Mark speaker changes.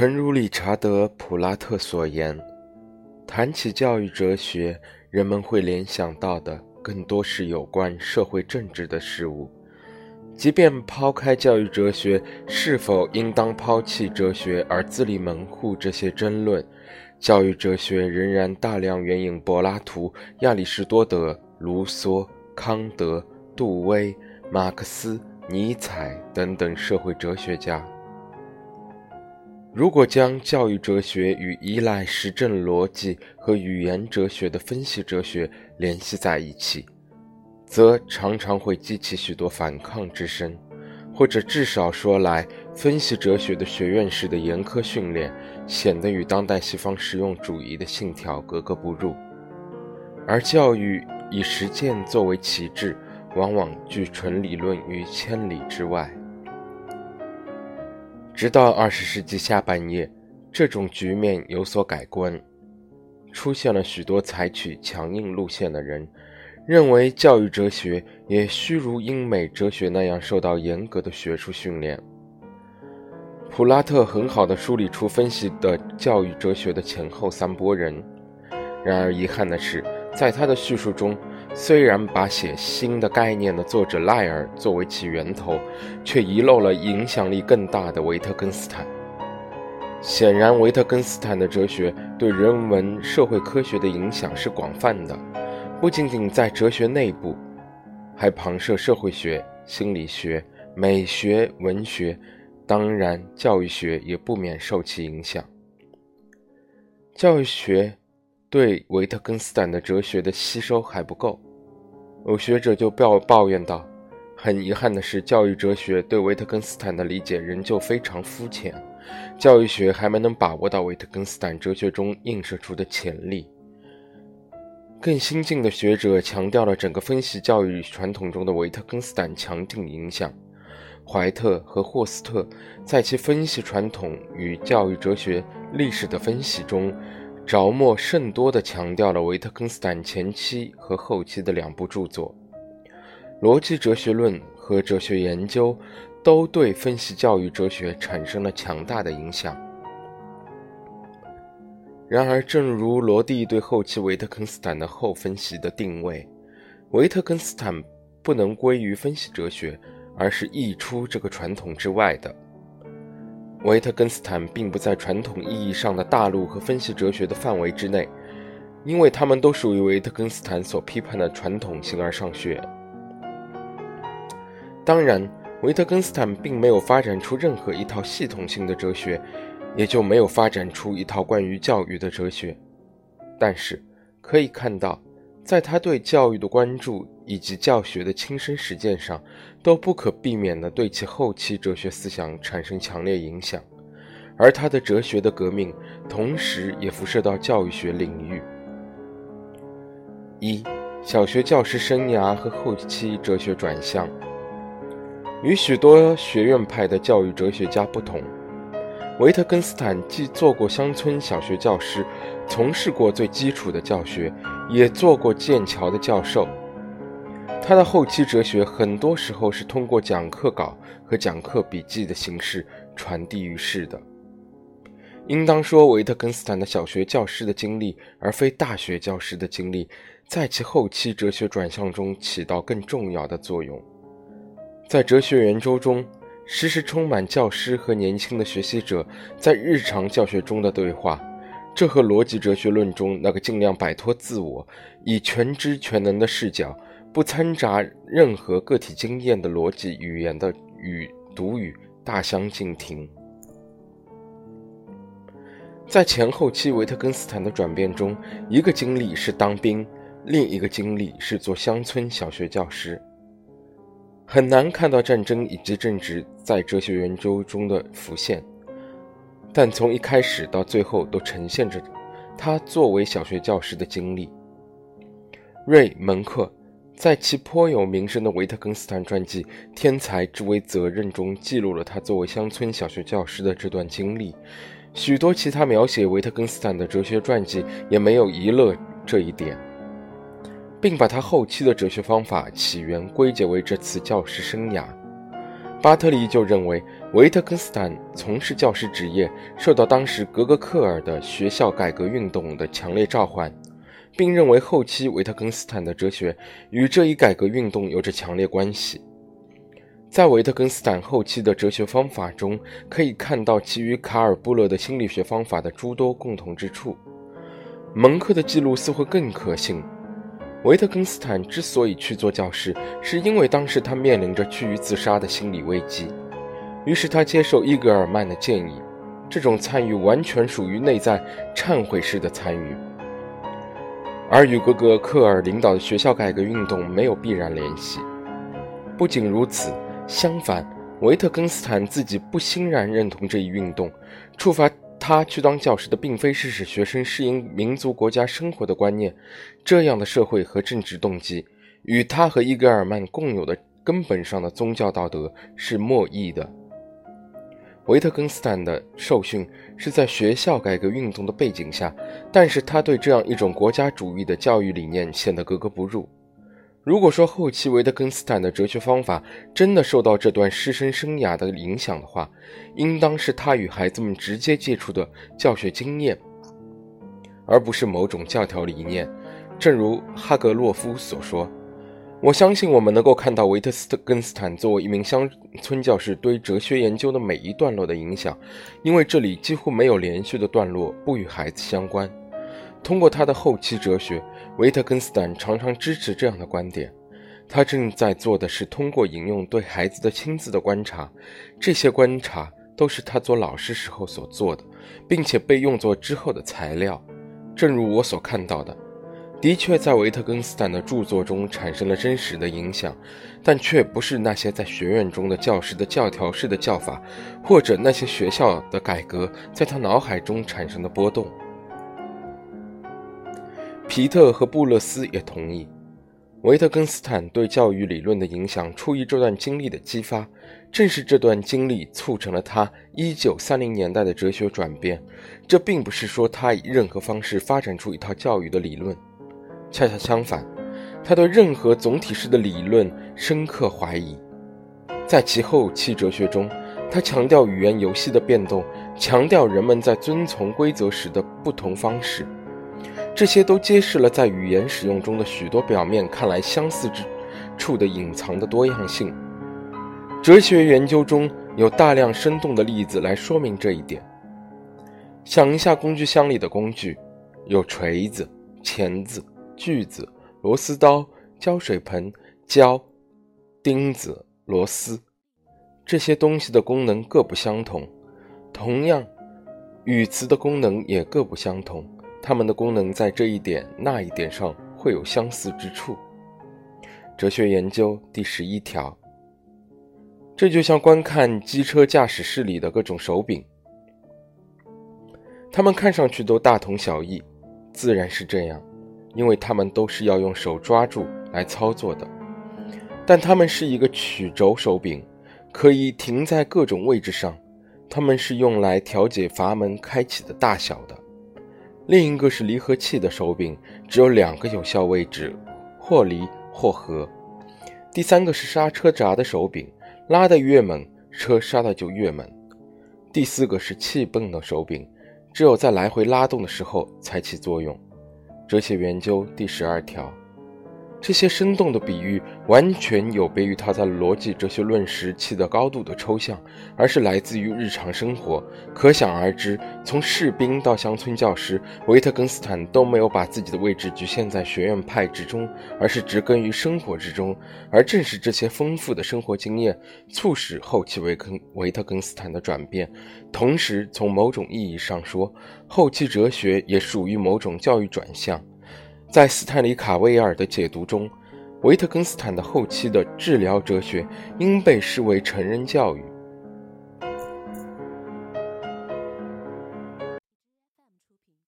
Speaker 1: 诚如理查德·普拉特所言，谈起教育哲学，人们会联想到的更多是有关社会政治的事物。即便抛开教育哲学是否应当抛弃哲学而自立门户这些争论，教育哲学仍然大量援引柏拉图、亚里士多德、卢梭、康德、杜威、马克思、尼采等等社会哲学家。如果将教育哲学与依赖实证逻辑和语言哲学的分析哲学联系在一起，则常常会激起许多反抗之声，或者至少说来，分析哲学的学院式的严苛训练显得与当代西方实用主义的信条格格不入，而教育以实践作为旗帜，往往拒纯理论于千里之外。直到二十世纪下半叶，这种局面有所改观，出现了许多采取强硬路线的人，认为教育哲学也需如英美哲学那样受到严格的学术训练。普拉特很好的梳理出分析的教育哲学的前后三波人，然而遗憾的是，在他的叙述中。虽然把写新的概念的作者赖尔作为其源头，却遗漏了影响力更大的维特根斯坦。显然，维特根斯坦的哲学对人文社会科学的影响是广泛的，不仅仅在哲学内部，还旁涉社会学、心理学、美学、文学，当然，教育学也不免受其影响。教育学。对维特根斯坦的哲学的吸收还不够，有学者就抱抱怨道：“很遗憾的是，教育哲学对维特根斯坦的理解仍旧非常肤浅，教育学还没能把握到维特根斯坦哲学中映射出的潜力。”更新进的学者强调了整个分析教育传统中的维特根斯坦强劲影响。怀特和霍斯特在其分析传统与教育哲学历史的分析中。着墨甚多地强调了维特根斯坦前期和后期的两部著作，《逻辑哲学论》和《哲学研究》都对分析教育哲学产生了强大的影响。然而，正如罗蒂对后期维特根斯坦的后分析的定位，维特根斯坦不能归于分析哲学，而是溢出这个传统之外的。维特根斯坦并不在传统意义上的大陆和分析哲学的范围之内，因为他们都属于维特根斯坦所批判的传统形而上学。当然，维特根斯坦并没有发展出任何一套系统性的哲学，也就没有发展出一套关于教育的哲学。但是，可以看到，在他对教育的关注。以及教学的亲身实践上，都不可避免地对其后期哲学思想产生强烈影响，而他的哲学的革命，同时也辐射到教育学领域。一、小学教师生涯和后期哲学转向。与许多学院派的教育哲学家不同，维特根斯坦既做过乡村小学教师，从事过最基础的教学，也做过剑桥的教授。他的后期哲学很多时候是通过讲课稿和讲课笔记的形式传递于世的。应当说，维特根斯坦的小学教师的经历，而非大学教师的经历，在其后期哲学转向中起到更重要的作用。在哲学圆周中，时时充满教师和年轻的学习者在日常教学中的对话，这和逻辑哲学论中那个尽量摆脱自我，以全知全能的视角。不掺杂任何个体经验的逻辑语言的语读语大相径庭。在前后期维特根斯坦的转变中，一个经历是当兵，另一个经历是做乡村小学教师。很难看到战争以及政治在哲学研究中的浮现，但从一开始到最后都呈现着他作为小学教师的经历。瑞门克。在其颇有名声的维特根斯坦传记《天才之为责任》中，记录了他作为乡村小学教师的这段经历。许多其他描写维特根斯坦的哲学传记也没有遗漏这一点，并把他后期的哲学方法起源归结为这次教师生涯。巴特利就认为维特根斯坦从事教师职业受到当时格格克尔的学校改革运动的强烈召唤，并认为后期维特根斯坦的哲学与这一改革运动有着强烈关系。在维特根斯坦后期的哲学方法中，可以看到其与卡尔布勒的心理学方法的诸多共同之处。蒙克的记录似乎更可信。维特根斯坦之所以去做教师，是因为当时他面临着趋于自杀的心理危机，于是他接受伊格尔曼的建议。这种参与完全属于内在忏悔式的参与，而与格格克尔领导的学校改革运动没有必然联系。不仅如此，相反，维特根斯坦自己不欣然认同这一运动，触发。他去当教师的并非是使学生适应民族国家生活的观念，这样的社会和政治动机与他和伊格尔曼共有的根本上的宗教道德是莫异的。维特根斯坦的受训是在学校改革运动的背景下，但是他对这样一种国家主义的教育理念显得格格不入。如果说后期维特根斯坦的哲学方法真的受到这段师生生涯的影响的话，应当是他与孩子们直接接触的教学经验，而不是某种教条理念。正如哈格洛夫所说：“我相信我们能够看到维特根斯坦作为一名乡村教师对哲学研究的每一段落的影响，因为这里几乎没有连续的段落不与孩子相关。”通过他的后期哲学，维特根斯坦常常支持这样的观点。他正在做的是通过引用对孩子的亲自的观察，这些观察都是他做老师时候所做的，并且被用作之后的材料。正如我所看到的，的确在维特根斯坦的著作中产生了真实的影响，但却不是那些在学院中的教师的教条式的教法，或者那些学校的改革在他脑海中产生的波动。皮特和布勒斯也同意，维特根斯坦对教育理论的影响出于这段经历的激发。正是这段经历促成了他1930年代的哲学转变。这并不是说他以任何方式发展出一套教育的理论，恰恰相反，他对任何总体式的理论深刻怀疑。在其后期哲学中，他强调语言游戏的变动，强调人们在遵从规则时的不同方式。这些都揭示了在语言使用中的许多表面看来相似之处的隐藏的多样性。哲学研究中有大量生动的例子来说明这一点。想一下工具箱里的工具，有锤子、钳子、锯子、螺丝刀、胶水盆、胶、钉子、螺丝，这些东西的功能各不相同。同样，语词的功能也各不相同。它们的功能在这一点那一点上会有相似之处。哲学研究第十一条，这就像观看机车驾驶室里的各种手柄，它们看上去都大同小异，自然是这样，因为它们都是要用手抓住来操作的。但它们是一个曲轴手柄，可以停在各种位置上，它们是用来调节阀门开启的大小的。另一个是离合器的手柄，只有两个有效位置，或离或合。第三个是刹车闸的手柄，拉得越猛，车刹的就越猛。第四个是气泵的手柄，只有在来回拉动的时候才起作用。哲学研究第十二条。这些生动的比喻完全有别于他在逻辑哲学论时期的高度的抽象，而是来自于日常生活。可想而知，从士兵到乡村教师，维特根斯坦都没有把自己的位置局限在学院派之中，而是植根于生活之中。而正是这些丰富的生活经验，促使后期维根维特根斯坦的转变。同时，从某种意义上说，后期哲学也属于某种教育转向。在斯坦里·卡维尔的解读中，维特根斯坦的后期的治疗哲学应被视为成人教育。